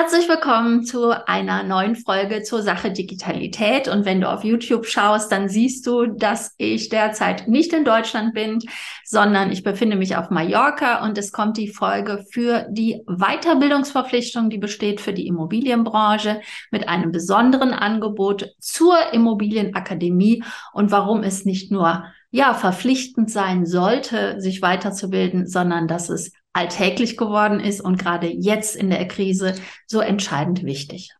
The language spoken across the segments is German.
Herzlich willkommen zu einer neuen Folge zur Sache Digitalität. Und wenn du auf YouTube schaust, dann siehst du, dass ich derzeit nicht in Deutschland bin, sondern ich befinde mich auf Mallorca und es kommt die Folge für die Weiterbildungsverpflichtung, die besteht für die Immobilienbranche mit einem besonderen Angebot zur Immobilienakademie und warum es nicht nur ja, verpflichtend sein sollte, sich weiterzubilden, sondern dass es alltäglich geworden ist und gerade jetzt in der Krise so entscheidend wichtig.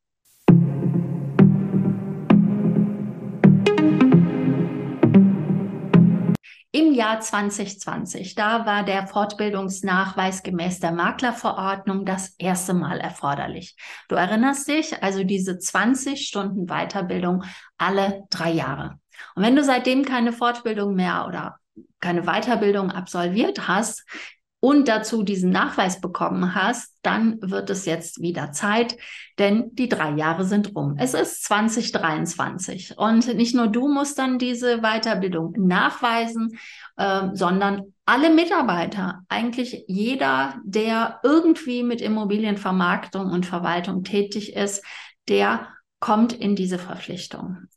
Im Jahr 2020, da war der Fortbildungsnachweis gemäß der Maklerverordnung das erste Mal erforderlich. Du erinnerst dich, also diese 20 Stunden Weiterbildung alle drei Jahre. Und wenn du seitdem keine Fortbildung mehr oder keine Weiterbildung absolviert hast, und dazu diesen Nachweis bekommen hast, dann wird es jetzt wieder Zeit, denn die drei Jahre sind rum. Es ist 2023 und nicht nur du musst dann diese Weiterbildung nachweisen, äh, sondern alle Mitarbeiter, eigentlich jeder, der irgendwie mit Immobilienvermarktung und Verwaltung tätig ist, der kommt in diese Verpflichtung.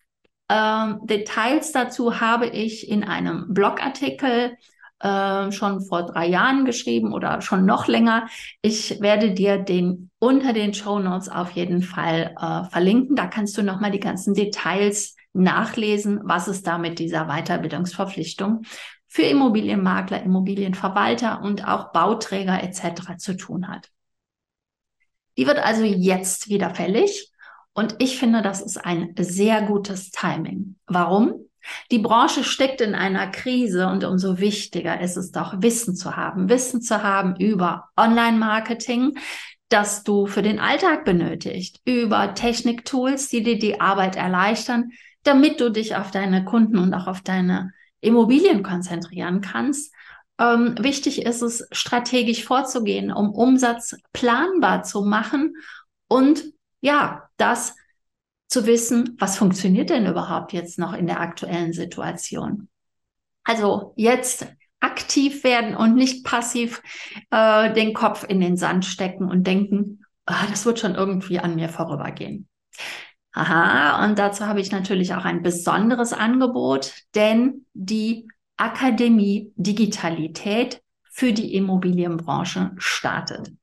Ähm, Details dazu habe ich in einem Blogartikel äh, schon vor drei Jahren geschrieben oder schon noch länger. Ich werde dir den unter den Show Notes auf jeden Fall äh, verlinken. Da kannst du nochmal die ganzen Details nachlesen, was es da mit dieser Weiterbildungsverpflichtung für Immobilienmakler, Immobilienverwalter und auch Bauträger etc. zu tun hat. Die wird also jetzt wieder fällig und ich finde, das ist ein sehr gutes Timing. Warum? Die Branche steckt in einer Krise und umso wichtiger ist es doch, Wissen zu haben. Wissen zu haben über Online-Marketing, das du für den Alltag benötigst, über Techniktools, die dir die Arbeit erleichtern, damit du dich auf deine Kunden und auch auf deine Immobilien konzentrieren kannst. Ähm, wichtig ist es, strategisch vorzugehen, um Umsatz planbar zu machen und ja, das zu wissen, was funktioniert denn überhaupt jetzt noch in der aktuellen Situation. Also jetzt aktiv werden und nicht passiv äh, den Kopf in den Sand stecken und denken, ah, das wird schon irgendwie an mir vorübergehen. Aha, und dazu habe ich natürlich auch ein besonderes Angebot, denn die Akademie Digitalität für die Immobilienbranche startet.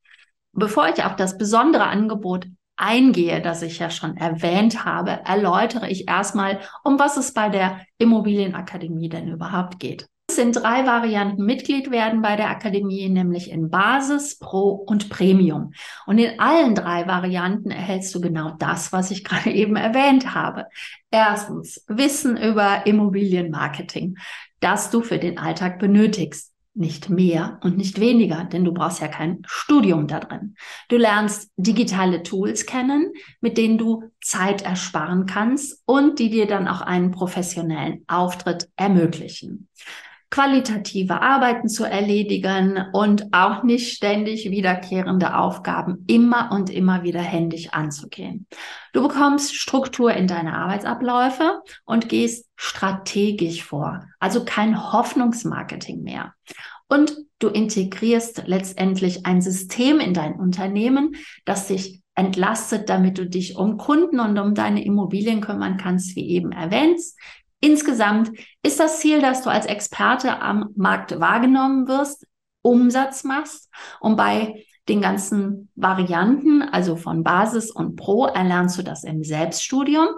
Bevor ich auf das besondere Angebot eingehe, das ich ja schon erwähnt habe, erläutere ich erstmal, um was es bei der Immobilienakademie denn überhaupt geht. Es sind drei Varianten Mitglied werden bei der Akademie, nämlich in Basis, Pro und Premium. Und in allen drei Varianten erhältst du genau das, was ich gerade eben erwähnt habe. Erstens Wissen über Immobilienmarketing, das du für den Alltag benötigst nicht mehr und nicht weniger, denn du brauchst ja kein Studium da drin. Du lernst digitale Tools kennen, mit denen du Zeit ersparen kannst und die dir dann auch einen professionellen Auftritt ermöglichen qualitative Arbeiten zu erledigen und auch nicht ständig wiederkehrende Aufgaben immer und immer wieder händisch anzugehen. Du bekommst Struktur in deine Arbeitsabläufe und gehst strategisch vor, also kein Hoffnungsmarketing mehr. Und du integrierst letztendlich ein System in dein Unternehmen, das dich entlastet, damit du dich um Kunden und um deine Immobilien kümmern kannst, wie eben erwähnt. Insgesamt ist das Ziel, dass du als Experte am Markt wahrgenommen wirst, Umsatz machst und bei den ganzen Varianten, also von Basis und Pro, erlernst du das im Selbststudium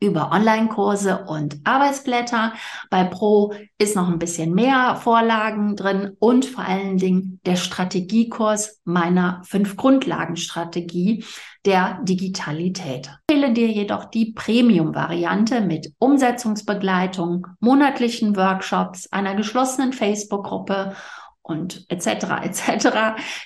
über Online-Kurse und Arbeitsblätter. Bei Pro ist noch ein bisschen mehr Vorlagen drin und vor allen Dingen der Strategiekurs meiner fünf Grundlagenstrategie der Digitalität. Ich empfehle dir jedoch die Premium-Variante mit Umsetzungsbegleitung, monatlichen Workshops, einer geschlossenen Facebook-Gruppe und etc. etc.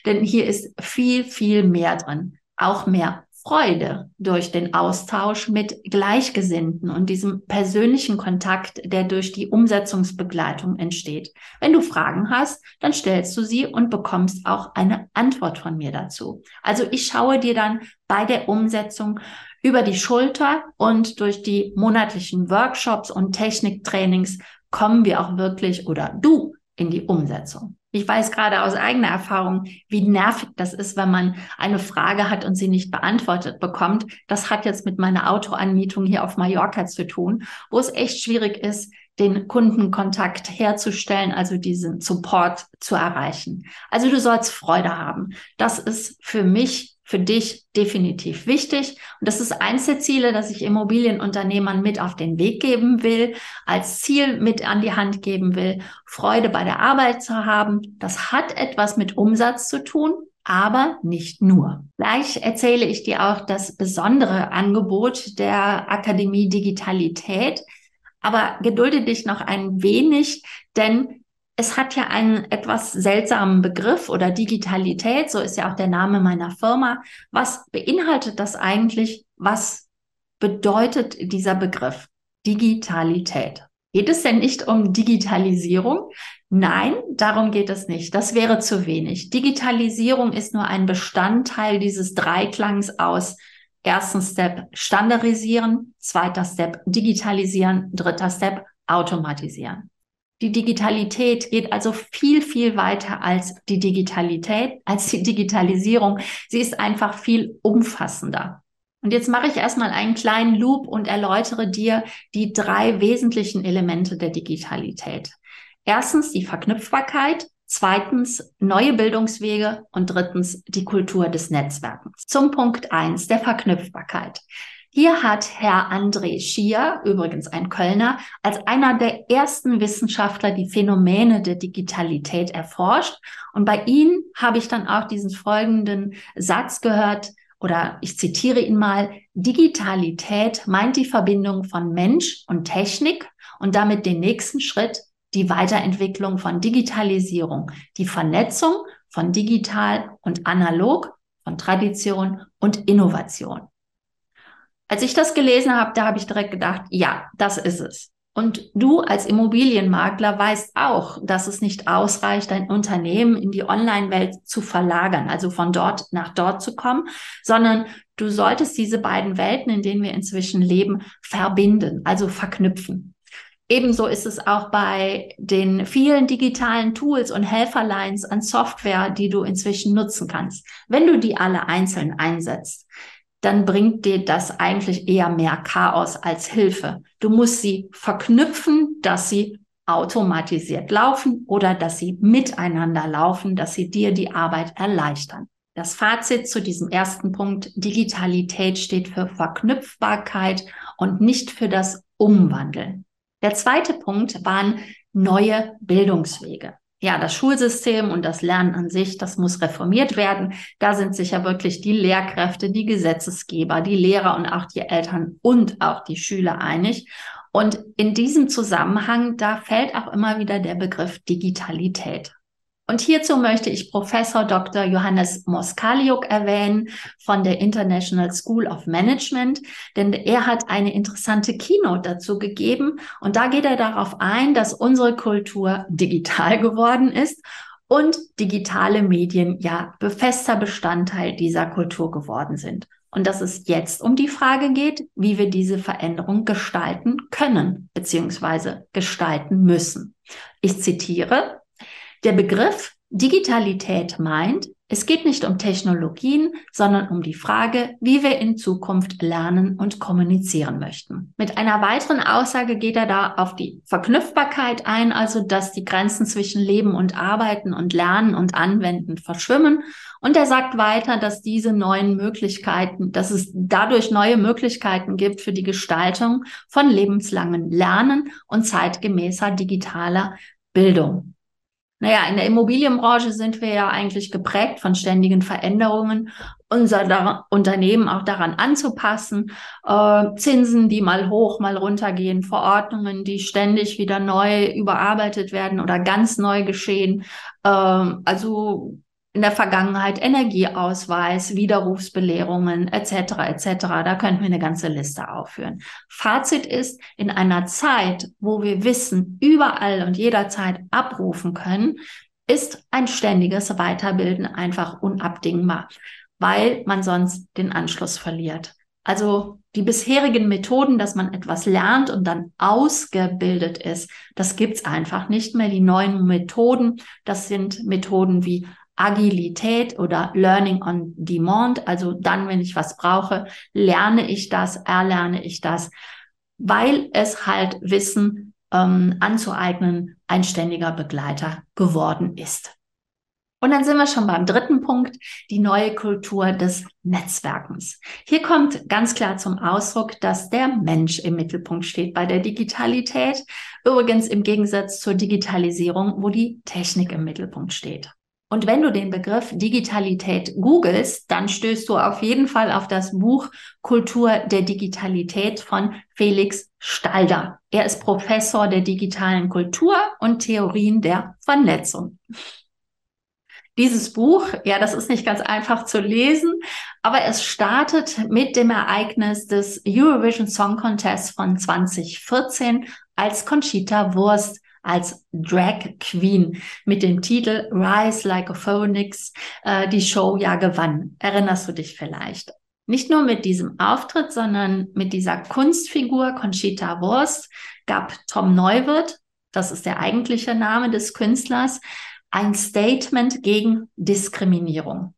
Denn hier ist viel, viel mehr drin. Auch mehr Freude durch den Austausch mit Gleichgesinnten und diesem persönlichen Kontakt, der durch die Umsetzungsbegleitung entsteht. Wenn du Fragen hast, dann stellst du sie und bekommst auch eine Antwort von mir dazu. Also ich schaue dir dann bei der Umsetzung über die Schulter und durch die monatlichen Workshops und Techniktrainings kommen wir auch wirklich oder du in die Umsetzung. Ich weiß gerade aus eigener Erfahrung, wie nervig das ist, wenn man eine Frage hat und sie nicht beantwortet bekommt. Das hat jetzt mit meiner Autoanmietung hier auf Mallorca zu tun, wo es echt schwierig ist, den Kundenkontakt herzustellen, also diesen Support zu erreichen. Also du sollst Freude haben. Das ist für mich für dich definitiv wichtig. Und das ist eins der Ziele, dass ich Immobilienunternehmern mit auf den Weg geben will, als Ziel mit an die Hand geben will, Freude bei der Arbeit zu haben. Das hat etwas mit Umsatz zu tun, aber nicht nur. Gleich erzähle ich dir auch das besondere Angebot der Akademie Digitalität. Aber gedulde dich noch ein wenig, denn es hat ja einen etwas seltsamen Begriff oder Digitalität, so ist ja auch der Name meiner Firma. Was beinhaltet das eigentlich? Was bedeutet dieser Begriff Digitalität? Geht es denn nicht um Digitalisierung? Nein, darum geht es nicht. Das wäre zu wenig. Digitalisierung ist nur ein Bestandteil dieses Dreiklangs aus ersten Step standardisieren, zweiter Step digitalisieren, dritter Step automatisieren. Die Digitalität geht also viel, viel weiter als die Digitalität, als die Digitalisierung. Sie ist einfach viel umfassender. Und jetzt mache ich erstmal einen kleinen Loop und erläutere dir die drei wesentlichen Elemente der Digitalität. Erstens die Verknüpfbarkeit, zweitens neue Bildungswege und drittens die Kultur des Netzwerkens. Zum Punkt eins der Verknüpfbarkeit. Hier hat Herr André Schier, übrigens ein Kölner, als einer der ersten Wissenschaftler die Phänomene der Digitalität erforscht. Und bei ihm habe ich dann auch diesen folgenden Satz gehört, oder ich zitiere ihn mal, Digitalität meint die Verbindung von Mensch und Technik und damit den nächsten Schritt, die Weiterentwicklung von Digitalisierung, die Vernetzung von digital und analog, von Tradition und Innovation. Als ich das gelesen habe, da habe ich direkt gedacht, ja, das ist es. Und du als Immobilienmakler weißt auch, dass es nicht ausreicht, dein Unternehmen in die Online-Welt zu verlagern, also von dort nach dort zu kommen, sondern du solltest diese beiden Welten, in denen wir inzwischen leben, verbinden, also verknüpfen. Ebenso ist es auch bei den vielen digitalen Tools und Helferlines an Software, die du inzwischen nutzen kannst. Wenn du die alle einzeln einsetzt, dann bringt dir das eigentlich eher mehr Chaos als Hilfe. Du musst sie verknüpfen, dass sie automatisiert laufen oder dass sie miteinander laufen, dass sie dir die Arbeit erleichtern. Das Fazit zu diesem ersten Punkt, Digitalität steht für Verknüpfbarkeit und nicht für das Umwandeln. Der zweite Punkt waren neue Bildungswege ja, das Schulsystem und das Lernen an sich, das muss reformiert werden. Da sind sich ja wirklich die Lehrkräfte, die Gesetzesgeber, die Lehrer und auch die Eltern und auch die Schüler einig. Und in diesem Zusammenhang, da fällt auch immer wieder der Begriff Digitalität. Und hierzu möchte ich Professor Dr. Johannes Moskaliuk erwähnen von der International School of Management, denn er hat eine interessante Keynote dazu gegeben und da geht er darauf ein, dass unsere Kultur digital geworden ist und digitale Medien ja befester Bestandteil dieser Kultur geworden sind. Und dass es jetzt um die Frage geht, wie wir diese Veränderung gestalten können bzw. gestalten müssen. Ich zitiere, der Begriff Digitalität meint, es geht nicht um Technologien, sondern um die Frage, wie wir in Zukunft lernen und kommunizieren möchten. Mit einer weiteren Aussage geht er da auf die Verknüpfbarkeit ein, also dass die Grenzen zwischen Leben und Arbeiten und Lernen und Anwenden verschwimmen. Und er sagt weiter, dass diese neuen Möglichkeiten, dass es dadurch neue Möglichkeiten gibt für die Gestaltung von lebenslangen Lernen und zeitgemäßer digitaler Bildung. Naja, in der Immobilienbranche sind wir ja eigentlich geprägt von ständigen Veränderungen, unser Unternehmen auch daran anzupassen. Äh, Zinsen, die mal hoch, mal runter gehen, Verordnungen, die ständig wieder neu überarbeitet werden oder ganz neu geschehen. Äh, also in der Vergangenheit Energieausweis, Widerrufsbelehrungen etc. etc. Da könnten wir eine ganze Liste aufführen. Fazit ist, in einer Zeit, wo wir Wissen überall und jederzeit abrufen können, ist ein ständiges Weiterbilden einfach unabdingbar, weil man sonst den Anschluss verliert. Also die bisherigen Methoden, dass man etwas lernt und dann ausgebildet ist, das gibt's einfach nicht mehr. Die neuen Methoden, das sind Methoden wie Agilität oder Learning on Demand. Also dann, wenn ich was brauche, lerne ich das, erlerne ich das, weil es halt Wissen ähm, anzueignen ein ständiger Begleiter geworden ist. Und dann sind wir schon beim dritten Punkt, die neue Kultur des Netzwerkens. Hier kommt ganz klar zum Ausdruck, dass der Mensch im Mittelpunkt steht bei der Digitalität. Übrigens im Gegensatz zur Digitalisierung, wo die Technik im Mittelpunkt steht. Und wenn du den Begriff Digitalität googelst, dann stößt du auf jeden Fall auf das Buch Kultur der Digitalität von Felix Stalder. Er ist Professor der digitalen Kultur und Theorien der Vernetzung. Dieses Buch, ja, das ist nicht ganz einfach zu lesen, aber es startet mit dem Ereignis des Eurovision Song Contest von 2014, als Conchita Wurst als Drag Queen mit dem Titel Rise Like a Phoenix äh, die Show ja gewann. Erinnerst du dich vielleicht? Nicht nur mit diesem Auftritt, sondern mit dieser Kunstfigur Conchita Wurst gab Tom Neuwirth, das ist der eigentliche Name des Künstlers, ein Statement gegen Diskriminierung.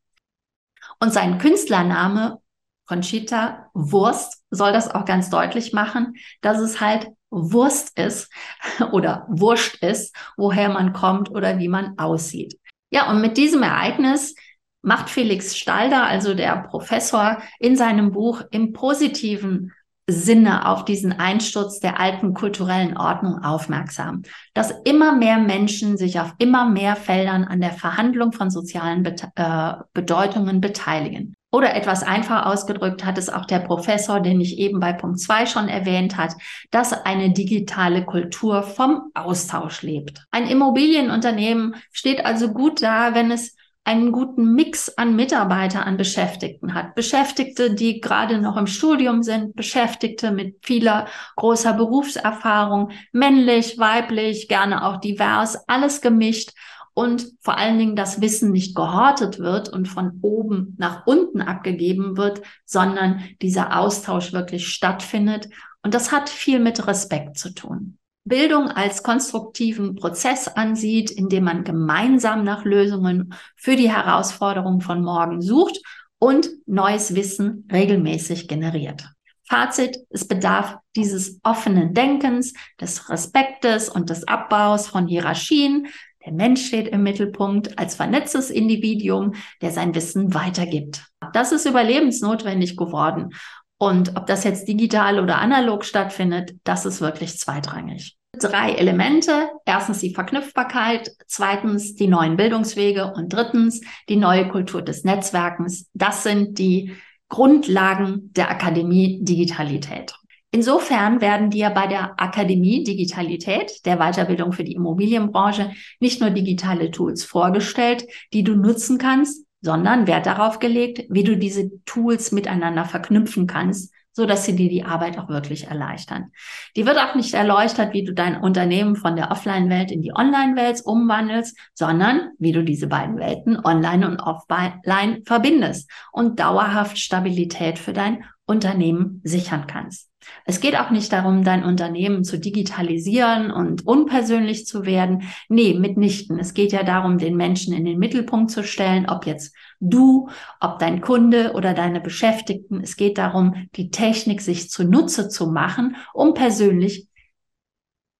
Und sein Künstlername Conchita Wurst soll das auch ganz deutlich machen, dass es halt Wurst ist oder Wurscht ist, woher man kommt oder wie man aussieht. Ja, und mit diesem Ereignis macht Felix Stalder, also der Professor, in seinem Buch im positiven Sinne auf diesen Einsturz der alten kulturellen Ordnung aufmerksam, dass immer mehr Menschen sich auf immer mehr Feldern an der Verhandlung von sozialen Bet äh, Bedeutungen beteiligen. Oder etwas einfach ausgedrückt hat es auch der Professor, den ich eben bei Punkt zwei schon erwähnt hat, dass eine digitale Kultur vom Austausch lebt. Ein Immobilienunternehmen steht also gut da, wenn es einen guten Mix an Mitarbeiter, an Beschäftigten hat. Beschäftigte, die gerade noch im Studium sind, Beschäftigte mit vieler großer Berufserfahrung, männlich, weiblich, gerne auch divers, alles gemischt und vor allen Dingen das Wissen nicht gehortet wird und von oben nach unten abgegeben wird, sondern dieser Austausch wirklich stattfindet. Und das hat viel mit Respekt zu tun. Bildung als konstruktiven Prozess ansieht, in dem man gemeinsam nach Lösungen für die Herausforderungen von morgen sucht und neues Wissen regelmäßig generiert. Fazit, es bedarf dieses offenen Denkens, des Respektes und des Abbaus von Hierarchien. Der Mensch steht im Mittelpunkt als vernetztes Individuum, der sein Wissen weitergibt. Das ist überlebensnotwendig geworden. Und ob das jetzt digital oder analog stattfindet, das ist wirklich zweitrangig drei Elemente. Erstens die Verknüpfbarkeit, zweitens die neuen Bildungswege und drittens die neue Kultur des Netzwerkens. Das sind die Grundlagen der Akademie Digitalität. Insofern werden dir bei der Akademie Digitalität, der Weiterbildung für die Immobilienbranche, nicht nur digitale Tools vorgestellt, die du nutzen kannst, sondern Wert darauf gelegt, wie du diese Tools miteinander verknüpfen kannst, so dass sie dir die Arbeit auch wirklich erleichtern. Die wird auch nicht erleuchtet, wie du dein Unternehmen von der Offline-Welt in die Online-Welt umwandelst, sondern wie du diese beiden Welten Online und Offline verbindest und dauerhaft Stabilität für dein Unternehmen sichern kannst. Es geht auch nicht darum, dein Unternehmen zu digitalisieren und unpersönlich zu werden. Nee, mitnichten. Es geht ja darum, den Menschen in den Mittelpunkt zu stellen, ob jetzt du, ob dein Kunde oder deine Beschäftigten. Es geht darum, die Technik sich zunutze zu machen, um persönlich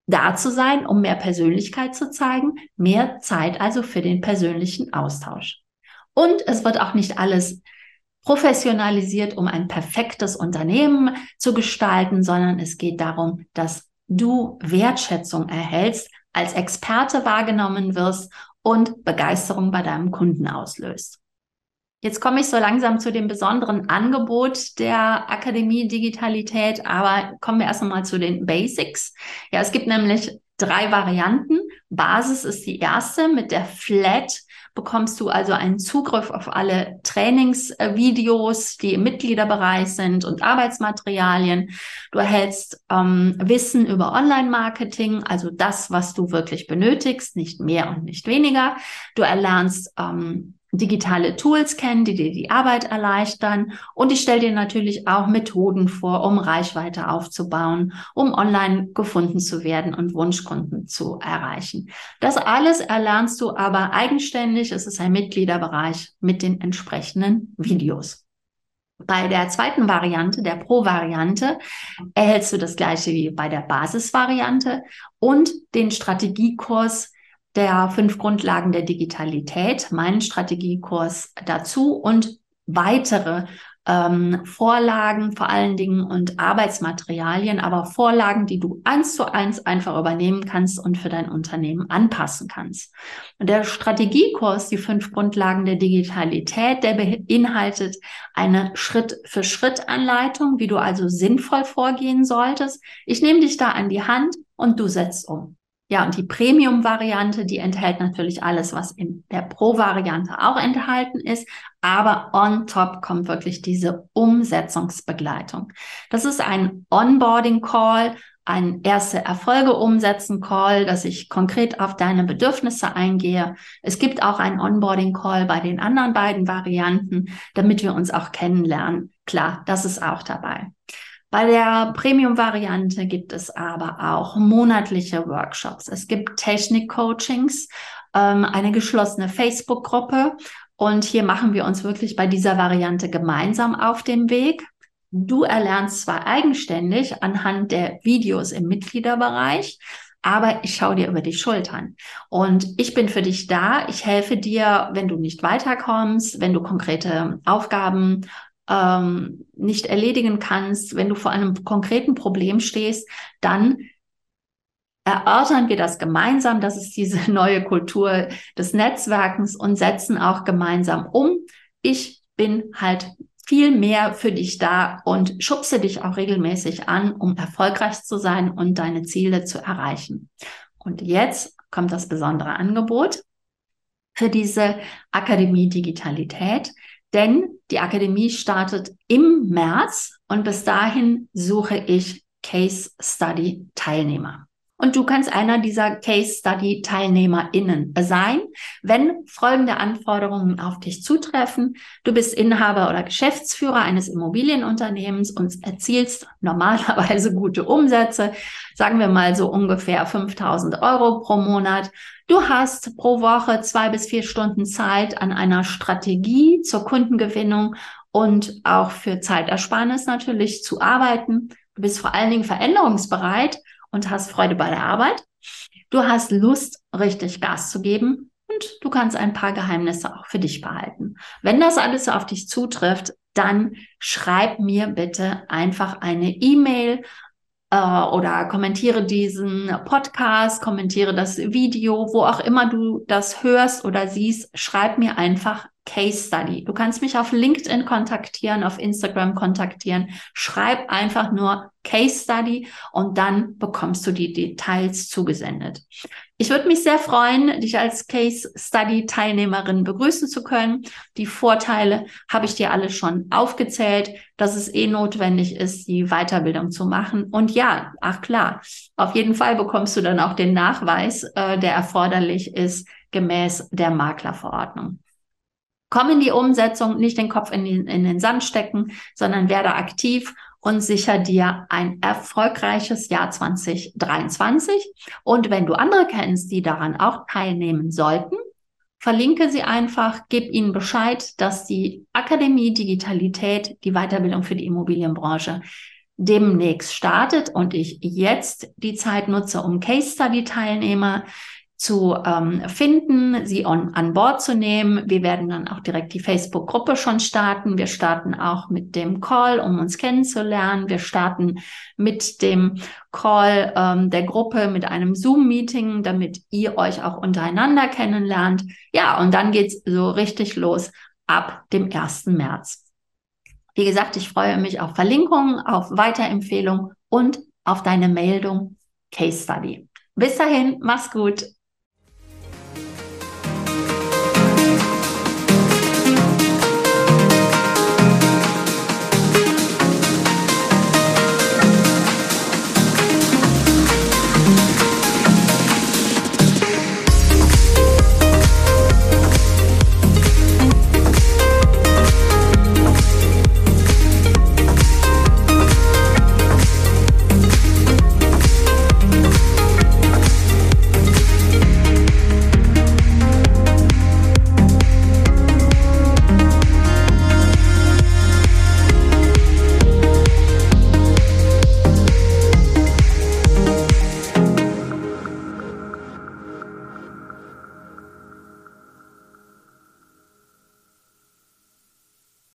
da zu sein, um mehr Persönlichkeit zu zeigen, mehr Zeit also für den persönlichen Austausch. Und es wird auch nicht alles professionalisiert, um ein perfektes Unternehmen zu gestalten, sondern es geht darum, dass du Wertschätzung erhältst, als Experte wahrgenommen wirst und Begeisterung bei deinem Kunden auslöst. Jetzt komme ich so langsam zu dem besonderen Angebot der Akademie Digitalität, aber kommen wir erst einmal zu den Basics. Ja, es gibt nämlich drei Varianten. Basis ist die erste mit der Flat bekommst du also einen Zugriff auf alle Trainingsvideos, die im Mitgliederbereich sind und Arbeitsmaterialien. Du erhältst ähm, Wissen über Online-Marketing, also das, was du wirklich benötigst, nicht mehr und nicht weniger. Du erlernst ähm, digitale Tools kennen, die dir die Arbeit erleichtern. Und ich stelle dir natürlich auch Methoden vor, um Reichweite aufzubauen, um online gefunden zu werden und Wunschkunden zu erreichen. Das alles erlernst du aber eigenständig. Es ist ein Mitgliederbereich mit den entsprechenden Videos. Bei der zweiten Variante, der Pro-Variante, erhältst du das gleiche wie bei der Basisvariante und den Strategiekurs der fünf Grundlagen der Digitalität, meinen Strategiekurs dazu und weitere ähm, Vorlagen vor allen Dingen und Arbeitsmaterialien, aber Vorlagen, die du eins zu eins einfach übernehmen kannst und für dein Unternehmen anpassen kannst. Und der Strategiekurs, die fünf Grundlagen der Digitalität, der beinhaltet eine Schritt-für-Schritt-Anleitung, wie du also sinnvoll vorgehen solltest. Ich nehme dich da an die Hand und du setzt um. Ja, und die Premium-Variante, die enthält natürlich alles, was in der Pro-Variante auch enthalten ist, aber on top kommt wirklich diese Umsetzungsbegleitung. Das ist ein Onboarding-Call, ein erste Erfolge umsetzen Call, dass ich konkret auf deine Bedürfnisse eingehe. Es gibt auch ein Onboarding Call bei den anderen beiden Varianten, damit wir uns auch kennenlernen. Klar, das ist auch dabei. Bei der Premium-Variante gibt es aber auch monatliche Workshops. Es gibt Technik-Coachings, ähm, eine geschlossene Facebook-Gruppe. Und hier machen wir uns wirklich bei dieser Variante gemeinsam auf den Weg. Du erlernst zwar eigenständig anhand der Videos im Mitgliederbereich, aber ich schaue dir über die Schultern. Und ich bin für dich da. Ich helfe dir, wenn du nicht weiterkommst, wenn du konkrete Aufgaben ähm, nicht erledigen kannst, wenn du vor einem konkreten Problem stehst, dann erörtern wir das gemeinsam. Das ist diese neue Kultur des Netzwerkens und setzen auch gemeinsam um. Ich bin halt viel mehr für dich da und schubse dich auch regelmäßig an, um erfolgreich zu sein und deine Ziele zu erreichen. Und jetzt kommt das besondere Angebot für diese Akademie Digitalität. Denn die Akademie startet im März und bis dahin suche ich Case Study Teilnehmer. Und du kannst einer dieser Case Study TeilnehmerInnen sein, wenn folgende Anforderungen auf dich zutreffen. Du bist Inhaber oder Geschäftsführer eines Immobilienunternehmens und erzielst normalerweise gute Umsätze, sagen wir mal so ungefähr 5000 Euro pro Monat. Du hast pro Woche zwei bis vier Stunden Zeit an einer Strategie zur Kundengewinnung und auch für Zeitersparnis natürlich zu arbeiten. Du bist vor allen Dingen veränderungsbereit und hast Freude bei der Arbeit. Du hast Lust, richtig Gas zu geben und du kannst ein paar Geheimnisse auch für dich behalten. Wenn das alles auf dich zutrifft, dann schreib mir bitte einfach eine E-Mail äh, oder kommentiere diesen Podcast, kommentiere das Video, wo auch immer du das hörst oder siehst, schreib mir einfach Case Study. Du kannst mich auf LinkedIn kontaktieren, auf Instagram kontaktieren. Schreib einfach nur Case Study und dann bekommst du die Details zugesendet. Ich würde mich sehr freuen, dich als Case Study Teilnehmerin begrüßen zu können. Die Vorteile habe ich dir alle schon aufgezählt, dass es eh notwendig ist, die Weiterbildung zu machen. Und ja, ach klar, auf jeden Fall bekommst du dann auch den Nachweis, äh, der erforderlich ist gemäß der Maklerverordnung. Komm in die Umsetzung, nicht den Kopf in den, in den Sand stecken, sondern werde aktiv und sicher dir ein erfolgreiches Jahr 2023. Und wenn du andere kennst, die daran auch teilnehmen sollten, verlinke sie einfach, gib ihnen Bescheid, dass die Akademie Digitalität, die Weiterbildung für die Immobilienbranche, demnächst startet und ich jetzt die Zeit nutze, um Case Study Teilnehmer zu ähm, finden, sie on, an Bord zu nehmen. Wir werden dann auch direkt die Facebook-Gruppe schon starten. Wir starten auch mit dem Call, um uns kennenzulernen. Wir starten mit dem Call ähm, der Gruppe mit einem Zoom-Meeting, damit ihr euch auch untereinander kennenlernt. Ja, und dann geht's so richtig los ab dem 1. März. Wie gesagt, ich freue mich auf Verlinkungen, auf Weiterempfehlung und auf deine Meldung Case Study. Bis dahin, mach's gut.